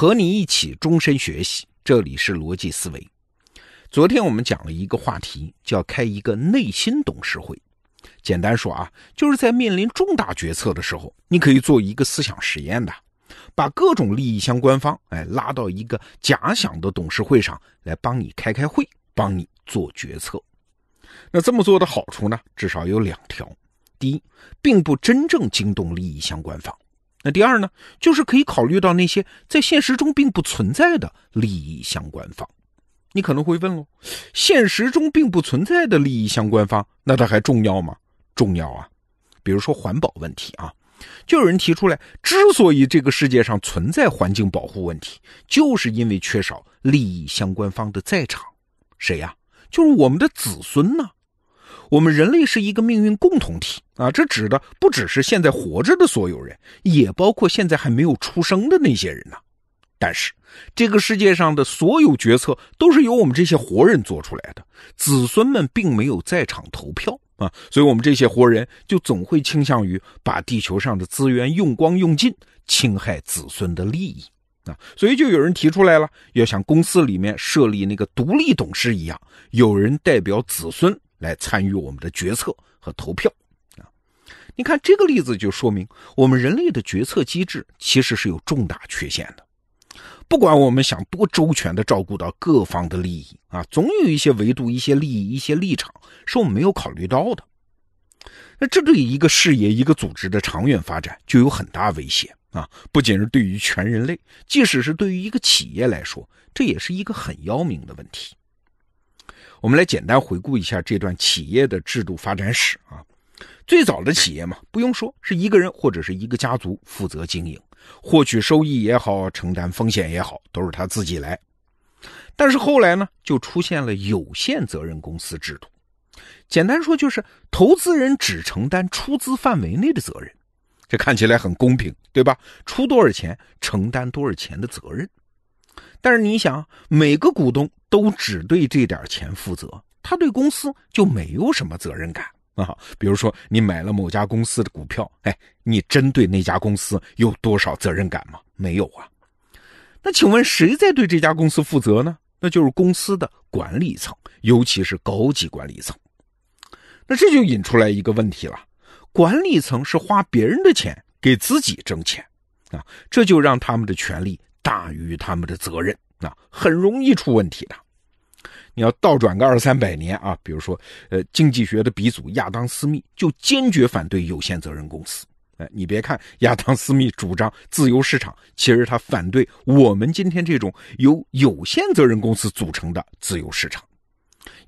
和你一起终身学习。这里是逻辑思维。昨天我们讲了一个话题，叫开一个内心董事会。简单说啊，就是在面临重大决策的时候，你可以做一个思想实验的，把各种利益相关方，哎，拉到一个假想的董事会上来帮你开开会，帮你做决策。那这么做的好处呢，至少有两条：第一，并不真正惊动利益相关方；那第二呢，就是可以考虑到那些在现实中并不存在的利益相关方。你可能会问喽，现实中并不存在的利益相关方，那它还重要吗？重要啊！比如说环保问题啊，就有人提出来，之所以这个世界上存在环境保护问题，就是因为缺少利益相关方的在场。谁呀？就是我们的子孙呢。我们人类是一个命运共同体啊，这指的不只是现在活着的所有人，也包括现在还没有出生的那些人呢。但是，这个世界上的所有决策都是由我们这些活人做出来的，子孙们并没有在场投票啊，所以我们这些活人就总会倾向于把地球上的资源用光用尽，侵害子孙的利益啊，所以就有人提出来了，要像公司里面设立那个独立董事一样，有人代表子孙来参与我们的决策和投票啊。你看这个例子就说明，我们人类的决策机制其实是有重大缺陷的。不管我们想多周全的照顾到各方的利益啊，总有一些维度、一些利益、一些立场是我们没有考虑到的。那这对一个事业、一个组织的长远发展就有很大威胁啊！不仅是对于全人类，即使是对于一个企业来说，这也是一个很要命的问题。我们来简单回顾一下这段企业的制度发展史啊。最早的企业嘛，不用说，是一个人或者是一个家族负责经营。获取收益也好，承担风险也好，都是他自己来。但是后来呢，就出现了有限责任公司制度。简单说，就是投资人只承担出资范围内的责任，这看起来很公平，对吧？出多少钱，承担多少钱的责任。但是你想，每个股东都只对这点钱负责，他对公司就没有什么责任感。啊，比如说你买了某家公司的股票，哎，你针对那家公司有多少责任感吗？没有啊。那请问谁在对这家公司负责呢？那就是公司的管理层，尤其是高级管理层。那这就引出来一个问题了：管理层是花别人的钱给自己挣钱啊，这就让他们的权利大于他们的责任啊，很容易出问题的。你要倒转个二三百年啊，比如说，呃，经济学的鼻祖亚当·斯密就坚决反对有限责任公司。哎，你别看亚当·斯密主张自由市场，其实他反对我们今天这种由有限责任公司组成的自由市场。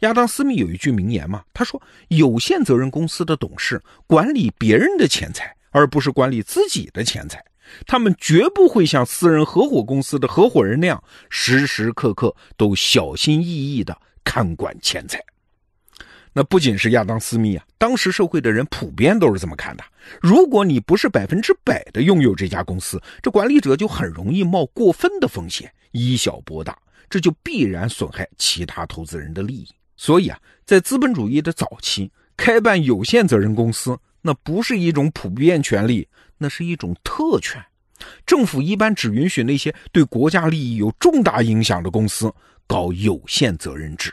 亚当·斯密有一句名言嘛，他说：“有限责任公司的董事管理别人的钱财，而不是管理自己的钱财。”他们绝不会像私人合伙公司的合伙人那样，时时刻刻都小心翼翼地看管钱财。那不仅是亚当·斯密啊，当时社会的人普遍都是这么看的。如果你不是百分之百的拥有这家公司，这管理者就很容易冒过分的风险，以小博大，这就必然损害其他投资人的利益。所以啊，在资本主义的早期，开办有限责任公司，那不是一种普遍权利。那是一种特权，政府一般只允许那些对国家利益有重大影响的公司搞有限责任制。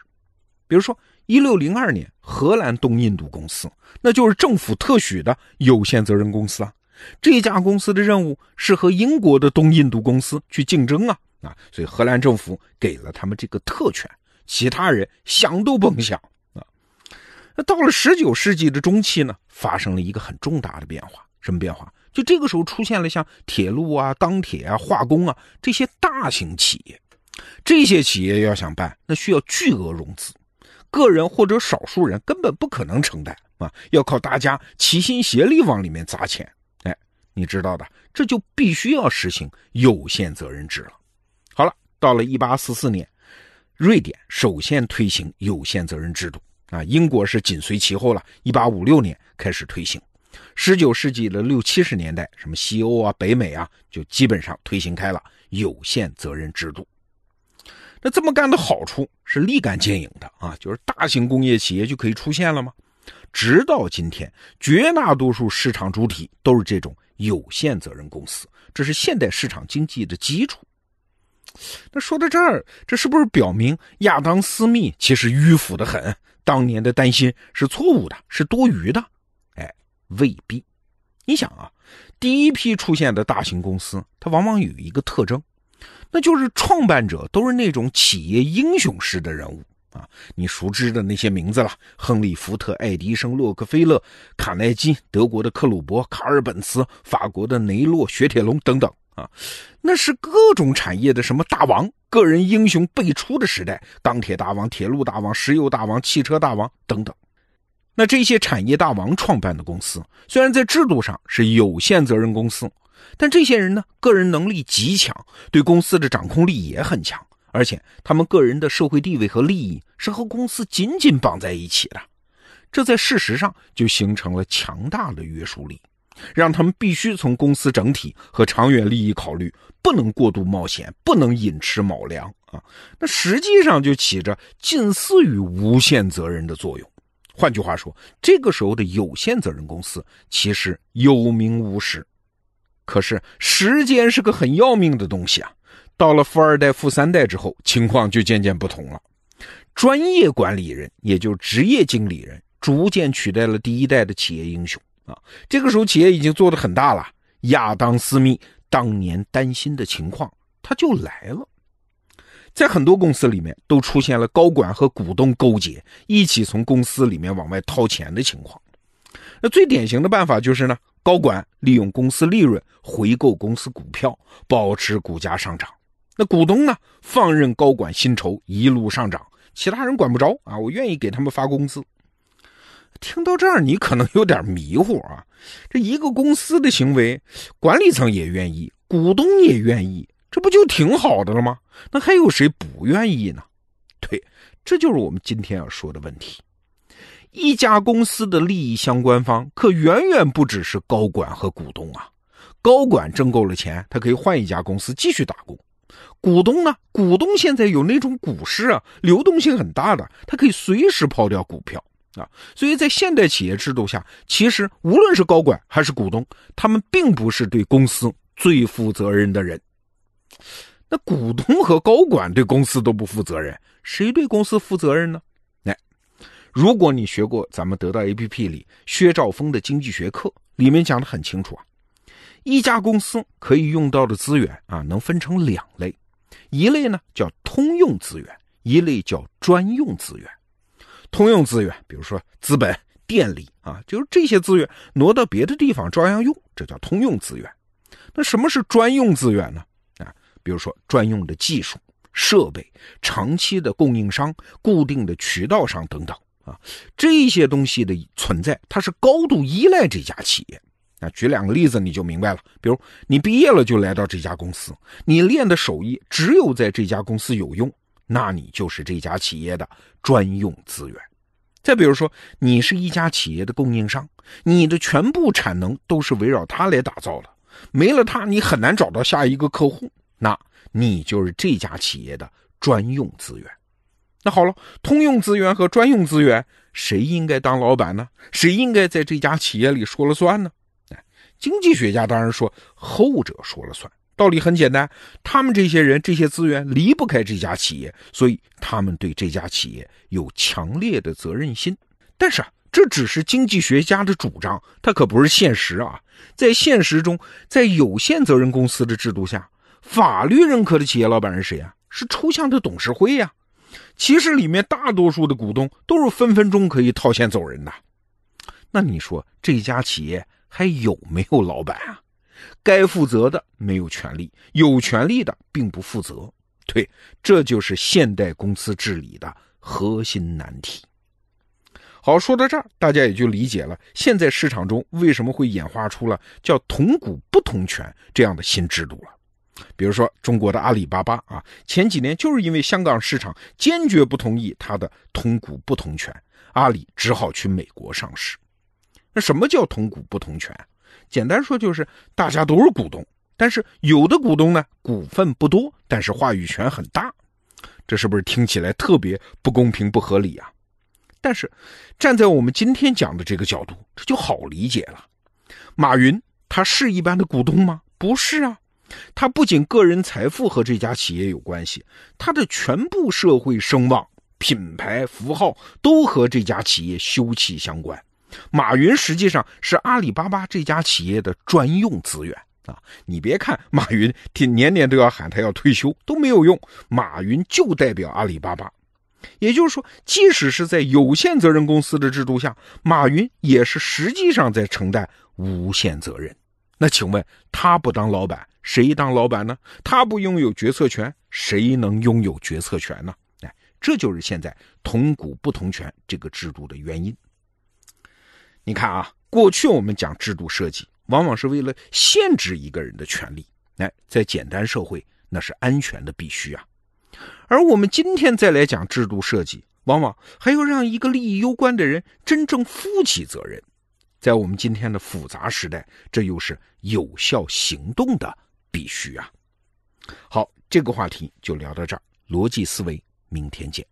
比如说，一六零二年，荷兰东印度公司，那就是政府特许的有限责任公司啊。这家公司的任务是和英国的东印度公司去竞争啊啊，所以荷兰政府给了他们这个特权，其他人想都甭想啊。那到了十九世纪的中期呢，发生了一个很重大的变化，什么变化？就这个时候出现了像铁路啊、钢铁啊、化工啊这些大型企业，这些企业要想办，那需要巨额融资，个人或者少数人根本不可能承担啊，要靠大家齐心协力往里面砸钱。哎，你知道的，这就必须要实行有限责任制了。好了，到了一八四四年，瑞典首先推行有限责任制度啊，英国是紧随其后了，一八五六年开始推行。十九世纪的六七十年代，什么西欧啊、北美啊，就基本上推行开了有限责任制度。那这么干的好处是立竿见影的啊，就是大型工业企业就可以出现了吗？直到今天，绝大多数市场主体都是这种有限责任公司，这是现代市场经济的基础。那说到这儿，这是不是表明亚当·斯密其实迂腐的很？当年的担心是错误的，是多余的？未必。你想啊，第一批出现的大型公司，它往往有一个特征，那就是创办者都是那种企业英雄式的人物啊。你熟知的那些名字了：亨利·福特、爱迪生、洛克菲勒、卡耐基、德国的克鲁伯、卡尔·本茨、法国的雷诺、雪铁龙等等。啊，那是各种产业的什么大王、个人英雄辈出的时代，钢铁大王、铁路大王、石油大王、汽车大王等等。那这些产业大王创办的公司，虽然在制度上是有限责任公司，但这些人呢，个人能力极强，对公司的掌控力也很强，而且他们个人的社会地位和利益是和公司紧紧绑在一起的，这在事实上就形成了强大的约束力。让他们必须从公司整体和长远利益考虑，不能过度冒险，不能寅吃卯粮啊！那实际上就起着近似于无限责任的作用。换句话说，这个时候的有限责任公司其实有名无实。可是时间是个很要命的东西啊！到了富二代、富三代之后，情况就渐渐不同了。专业管理人，也就是职业经理人，逐渐取代了第一代的企业英雄。啊，这个时候企业已经做得很大了。亚当·斯密当年担心的情况，他就来了。在很多公司里面，都出现了高管和股东勾结，一起从公司里面往外掏钱的情况。那最典型的办法就是呢，高管利用公司利润回购公司股票，保持股价上涨。那股东呢，放任高管薪酬一路上涨，其他人管不着啊，我愿意给他们发工资。听到这儿，你可能有点迷糊啊。这一个公司的行为，管理层也愿意，股东也愿意，这不就挺好的了吗？那还有谁不愿意呢？对，这就是我们今天要说的问题。一家公司的利益相关方，可远远不只是高管和股东啊。高管挣够了钱，他可以换一家公司继续打工。股东呢？股东现在有那种股市啊，流动性很大的，他可以随时抛掉股票。啊，所以在现代企业制度下，其实无论是高管还是股东，他们并不是对公司最负责任的人。那股东和高管对公司都不负责任，谁对公司负责任呢？来，如果你学过咱们得到 APP 里薛兆丰的经济学课，里面讲的很清楚啊，一家公司可以用到的资源啊，能分成两类，一类呢叫通用资源，一类叫专用资源。通用资源，比如说资本、电力啊，就是这些资源挪到别的地方照样用，这叫通用资源。那什么是专用资源呢？比如说专用的技术、设备、长期的供应商、固定的渠道商等等啊，这些东西的存在，它是高度依赖这家企业。啊，举两个例子你就明白了。比如你毕业了就来到这家公司，你练的手艺只有在这家公司有用。那你就是这家企业的专用资源。再比如说，你是一家企业的供应商，你的全部产能都是围绕它来打造的，没了它，你很难找到下一个客户。那你就是这家企业的专用资源。那好了，通用资源和专用资源，谁应该当老板呢？谁应该在这家企业里说了算呢？哎，经济学家当然说后者说了算。道理很简单，他们这些人、这些资源离不开这家企业，所以他们对这家企业有强烈的责任心。但是啊，这只是经济学家的主张，它可不是现实啊。在现实中，在有限责任公司的制度下，法律认可的企业老板是谁啊？是抽象的董事会呀。其实里面大多数的股东都是分分钟可以套现走人的。那你说这家企业还有没有老板啊？该负责的没有权利，有权利的并不负责。对，这就是现代公司治理的核心难题。好，说到这儿，大家也就理解了现在市场中为什么会演化出了叫“同股不同权”这样的新制度了。比如说，中国的阿里巴巴啊，前几年就是因为香港市场坚决不同意它的“同股不同权”，阿里只好去美国上市。那什么叫“同股不同权”？简单说就是大家都是股东，但是有的股东呢股份不多，但是话语权很大，这是不是听起来特别不公平不合理啊？但是站在我们今天讲的这个角度，这就好理解了。马云他是一般的股东吗？不是啊，他不仅个人财富和这家企业有关系，他的全部社会声望、品牌符号都和这家企业休戚相关。马云实际上是阿里巴巴这家企业的专用资源啊！你别看马云天年年都要喊他要退休，都没有用，马云就代表阿里巴巴。也就是说，即使是在有限责任公司的制度下，马云也是实际上在承担无限责任。那请问，他不当老板，谁当老板呢？他不拥有决策权，谁能拥有决策权呢？哎，这就是现在同股不同权这个制度的原因。你看啊，过去我们讲制度设计，往往是为了限制一个人的权利。哎，在简单社会，那是安全的必须啊。而我们今天再来讲制度设计，往往还要让一个利益攸关的人真正负起责任。在我们今天的复杂时代，这又是有效行动的必须啊。好，这个话题就聊到这儿，逻辑思维，明天见。